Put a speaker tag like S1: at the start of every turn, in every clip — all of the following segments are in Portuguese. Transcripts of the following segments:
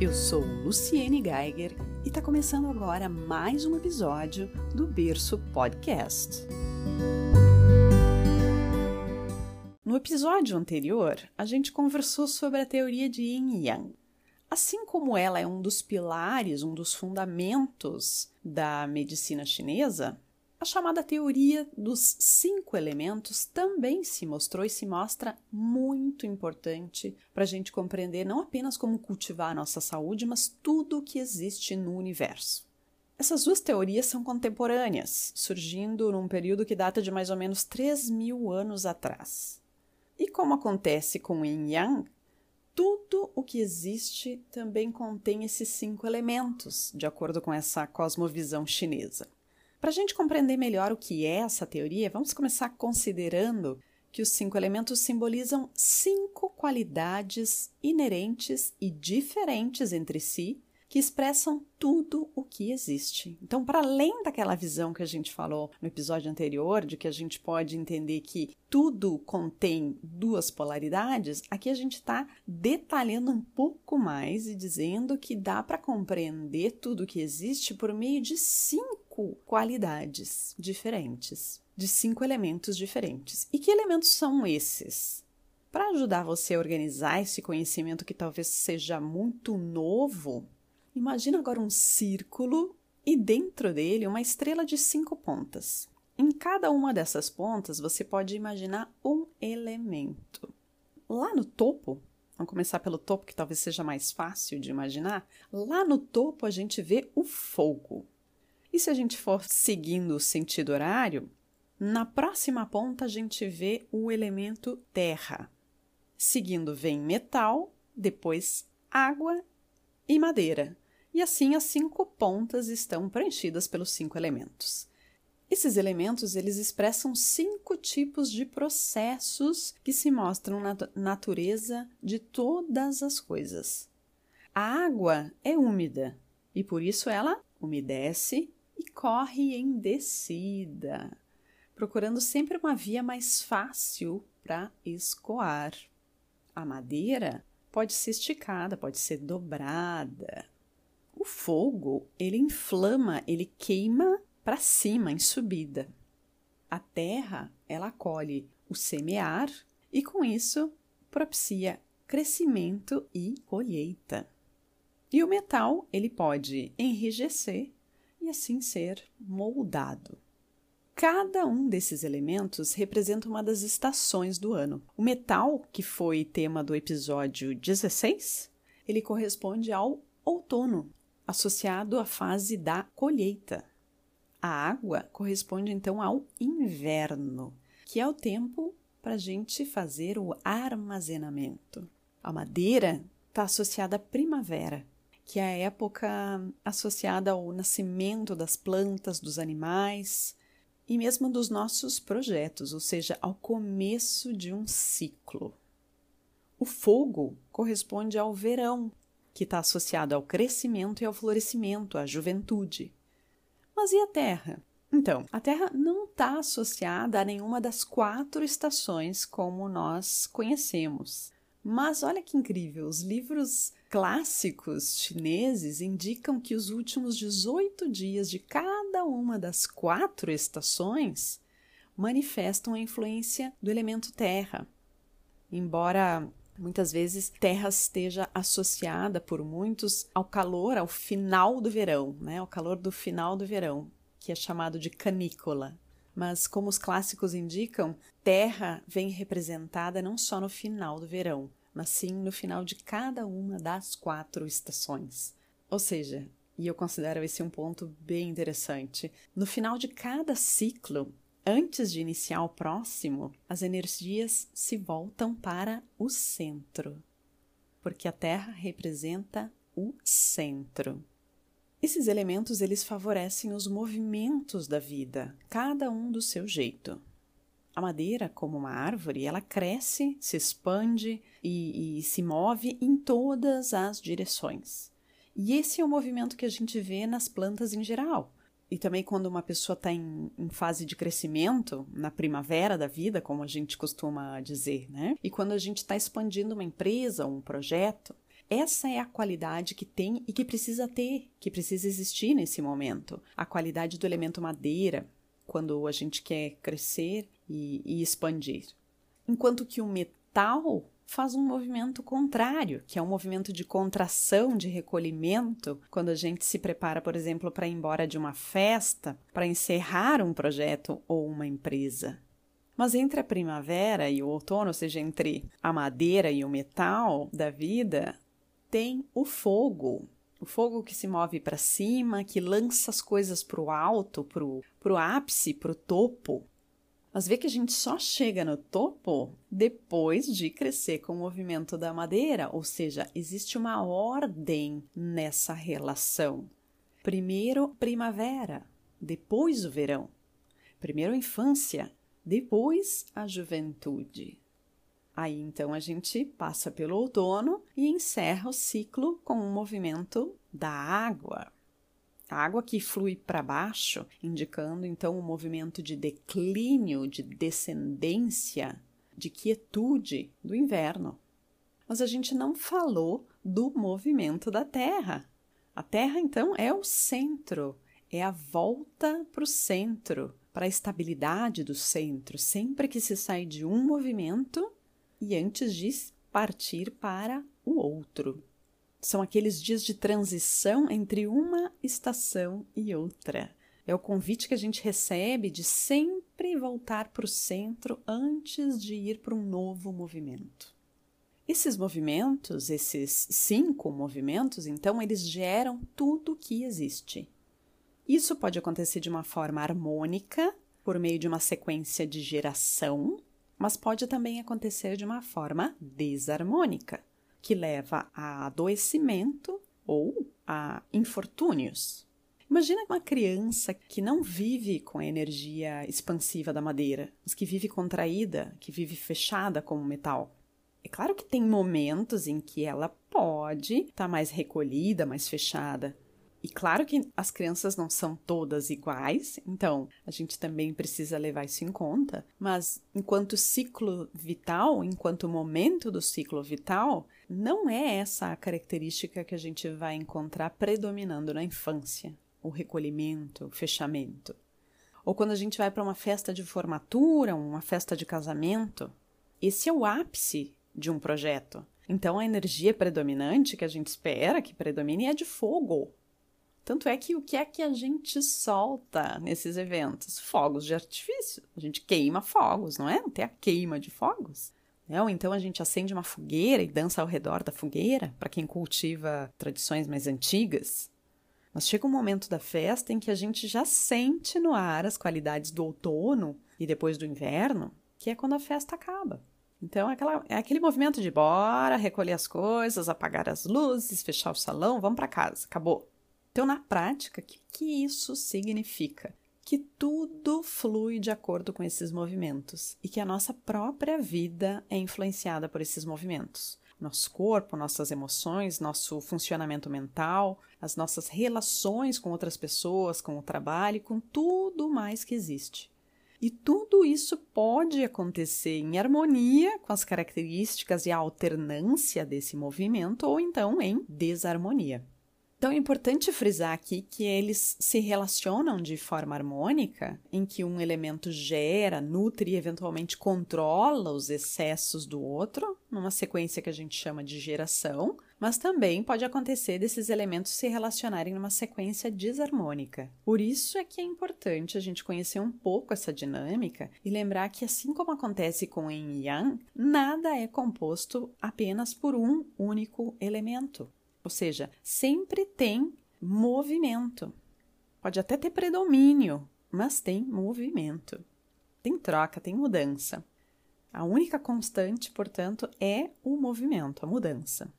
S1: Eu sou Luciene Geiger e está começando agora mais um episódio do Berço Podcast. No episódio anterior, a gente conversou sobre a teoria de Yin Yang. Assim como ela é um dos pilares, um dos fundamentos da medicina chinesa, a chamada teoria dos cinco elementos também se mostrou e se mostra muito importante para a gente compreender não apenas como cultivar a nossa saúde, mas tudo o que existe no universo. Essas duas teorias são contemporâneas, surgindo num período que data de mais ou menos 3 mil anos atrás. E como acontece com Yin Yang, tudo o que existe também contém esses cinco elementos, de acordo com essa cosmovisão chinesa. Para a gente compreender melhor o que é essa teoria, vamos começar considerando que os cinco elementos simbolizam cinco qualidades inerentes e diferentes entre si que expressam tudo o que existe. Então, para além daquela visão que a gente falou no episódio anterior, de que a gente pode entender que tudo contém duas polaridades, aqui a gente está detalhando um pouco mais e dizendo que dá para compreender tudo o que existe por meio de cinco qualidades diferentes, de cinco elementos diferentes. E que elementos são esses? Para ajudar você a organizar esse conhecimento que talvez seja muito novo, Imagina agora um círculo e dentro dele uma estrela de cinco pontas. Em cada uma dessas pontas você pode imaginar um elemento. Lá no topo, vamos começar pelo topo que talvez seja mais fácil de imaginar. Lá no topo a gente vê o fogo. E se a gente for seguindo o sentido horário, na próxima ponta a gente vê o elemento terra. Seguindo vem metal, depois água e madeira e assim as cinco pontas estão preenchidas pelos cinco elementos. Esses elementos eles expressam cinco tipos de processos que se mostram na natureza de todas as coisas. A água é úmida e por isso ela umedece e corre em descida, procurando sempre uma via mais fácil para escoar. A madeira pode ser esticada, pode ser dobrada, o fogo, ele inflama, ele queima para cima, em subida. A terra, ela acolhe o semear e com isso propicia crescimento e colheita. E o metal, ele pode enrijecer assim ser moldado. Cada um desses elementos representa uma das estações do ano. O metal, que foi tema do episódio 16, ele corresponde ao outono, associado à fase da colheita. A água corresponde então ao inverno, que é o tempo para a gente fazer o armazenamento. A madeira está associada à primavera, que é a época associada ao nascimento das plantas, dos animais e mesmo dos nossos projetos, ou seja, ao começo de um ciclo. O fogo corresponde ao verão, que está associado ao crescimento e ao florescimento, à juventude. Mas e a Terra? Então, a Terra não está associada a nenhuma das quatro estações como nós conhecemos. Mas olha que incrível, os livros clássicos chineses indicam que os últimos 18 dias de cada uma das quatro estações manifestam a influência do elemento terra. Embora Muitas vezes terra esteja associada por muitos ao calor, ao final do verão, né? Ao calor do final do verão, que é chamado de canícola. Mas como os clássicos indicam, terra vem representada não só no final do verão, mas sim no final de cada uma das quatro estações. Ou seja, e eu considero esse um ponto bem interessante, no final de cada ciclo Antes de iniciar o próximo, as energias se voltam para o centro, porque a Terra representa o centro. Esses elementos eles favorecem os movimentos da vida, cada um do seu jeito. A madeira, como uma árvore, ela cresce, se expande e, e se move em todas as direções. E esse é o movimento que a gente vê nas plantas em geral e também quando uma pessoa está em, em, fase de crescimento, na primavera da vida, como a gente costuma dizer, né? E quando a gente está expandindo uma empresa, um projeto, Essa é a qualidade que tem e que precisa ter, que precisa existir nesse momento. A qualidade do elemento madeira, quando a gente quer crescer e, e expandir. Enquanto que o metal faz um movimento contrário, que é um movimento de contração, de recolhimento, quando a gente se prepara, por exemplo, para ir embora de uma festa, para encerrar um projeto ou uma empresa. Mas entre a primavera e o outono, ou seja, entre a madeira e o metal da vida, tem o fogo. O fogo que se move para cima, que lança as coisas para o alto, para o ápice, para o topo. Mas vê que a gente só chega no topo depois de crescer com o movimento da madeira, ou seja, existe uma ordem nessa relação. Primeiro primavera, depois o verão. Primeiro infância, depois a juventude. Aí então a gente passa pelo outono e encerra o ciclo com o movimento da água. A água que flui para baixo, indicando então um movimento de declínio, de descendência, de quietude do inverno. Mas a gente não falou do movimento da Terra. A Terra então é o centro, é a volta para o centro, para a estabilidade do centro, sempre que se sai de um movimento e antes de partir para o outro. São aqueles dias de transição entre uma estação e outra. É o convite que a gente recebe de sempre voltar para o centro antes de ir para um novo movimento. Esses movimentos, esses cinco movimentos, então, eles geram tudo que existe. Isso pode acontecer de uma forma harmônica, por meio de uma sequência de geração, mas pode também acontecer de uma forma desarmônica, que leva a adoecimento ou a infortúnios. Imagina uma criança que não vive com a energia expansiva da madeira, mas que vive contraída, que vive fechada como metal. É claro que tem momentos em que ela pode estar tá mais recolhida, mais fechada, e claro que as crianças não são todas iguais, então a gente também precisa levar isso em conta, mas enquanto ciclo vital, enquanto momento do ciclo vital, não é essa a característica que a gente vai encontrar predominando na infância: o recolhimento, o fechamento. Ou quando a gente vai para uma festa de formatura, uma festa de casamento, esse é o ápice de um projeto. Então a energia predominante que a gente espera que predomine é de fogo, tanto é que o que é que a gente solta nesses eventos? Fogos de artifício. A gente queima fogos, não é? Não tem a queima de fogos. Né? Ou então a gente acende uma fogueira e dança ao redor da fogueira, para quem cultiva tradições mais antigas. Mas chega um momento da festa em que a gente já sente no ar as qualidades do outono e depois do inverno, que é quando a festa acaba. Então é, aquela, é aquele movimento de bora, recolher as coisas, apagar as luzes, fechar o salão, vamos para casa, acabou. Então, na prática, o que, que isso significa? Que tudo flui de acordo com esses movimentos e que a nossa própria vida é influenciada por esses movimentos. Nosso corpo, nossas emoções, nosso funcionamento mental, as nossas relações com outras pessoas, com o trabalho, com tudo mais que existe. E tudo isso pode acontecer em harmonia com as características e a alternância desse movimento, ou então em desarmonia. Então é importante frisar aqui que eles se relacionam de forma harmônica, em que um elemento gera, nutre e eventualmente controla os excessos do outro, numa sequência que a gente chama de geração, mas também pode acontecer desses elementos se relacionarem numa sequência desarmônica. Por isso é que é importante a gente conhecer um pouco essa dinâmica e lembrar que, assim como acontece com Yin Yang, nada é composto apenas por um único elemento. Ou seja, sempre tem movimento. Pode até ter predomínio, mas tem movimento. Tem troca, tem mudança. A única constante, portanto, é o movimento, a mudança.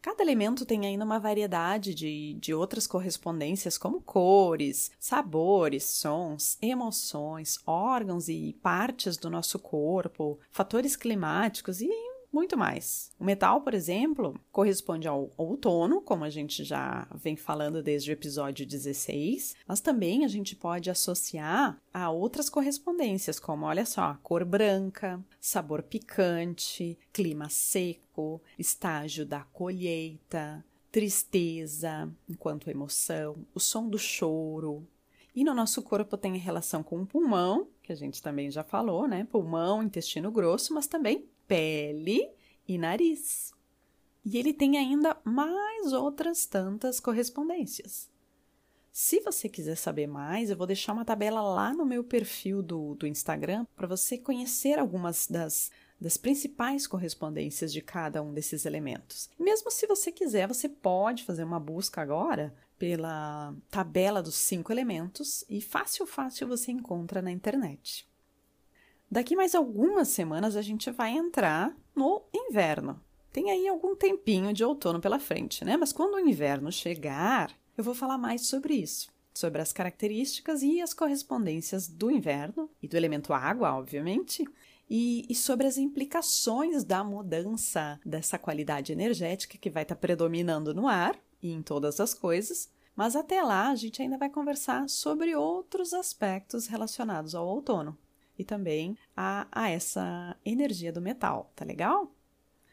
S1: Cada elemento tem ainda uma variedade de, de outras correspondências, como cores, sabores, sons, emoções, órgãos e partes do nosso corpo, fatores climáticos e muito mais. O metal, por exemplo, corresponde ao outono, como a gente já vem falando desde o episódio 16, mas também a gente pode associar a outras correspondências, como, olha só, cor branca, sabor picante, clima seco, estágio da colheita, tristeza enquanto emoção, o som do choro. E no nosso corpo tem relação com o pulmão, que a gente também já falou, né? Pulmão, intestino grosso, mas também pele e nariz. E ele tem ainda mais outras tantas correspondências. Se você quiser saber mais, eu vou deixar uma tabela lá no meu perfil do, do Instagram para você conhecer algumas das, das principais correspondências de cada um desses elementos. Mesmo se você quiser, você pode fazer uma busca agora pela tabela dos cinco elementos e fácil, fácil você encontra na internet. Daqui mais algumas semanas a gente vai entrar no inverno. Tem aí algum tempinho de outono pela frente, né? Mas quando o inverno chegar, eu vou falar mais sobre isso, sobre as características e as correspondências do inverno e do elemento água, obviamente, e, e, sobre as implicações da mudança dessa qualidade energética que vai estar tá predominando no ar e em todas as coisas. Mas até lá a gente ainda vai conversar sobre outros aspectos relacionados ao outono e também a, a essa energia do metal, tá legal?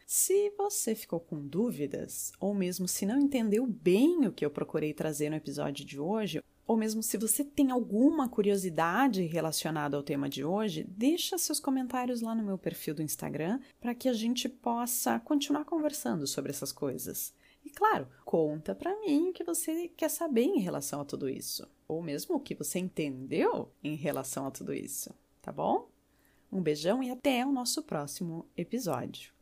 S1: Se você ficou com dúvidas, ou mesmo se não entendeu bem o que eu procurei trazer no episódio de hoje, ou mesmo se você tem alguma curiosidade relacionada ao tema de hoje, deixa seus comentários lá no meu perfil do Instagram para que a gente possa continuar conversando sobre essas coisas. E claro, conta para mim o que você quer saber em relação a tudo isso, ou mesmo o que você entendeu em relação a tudo isso tá bom? Um beijão e até o nosso próximo episódio.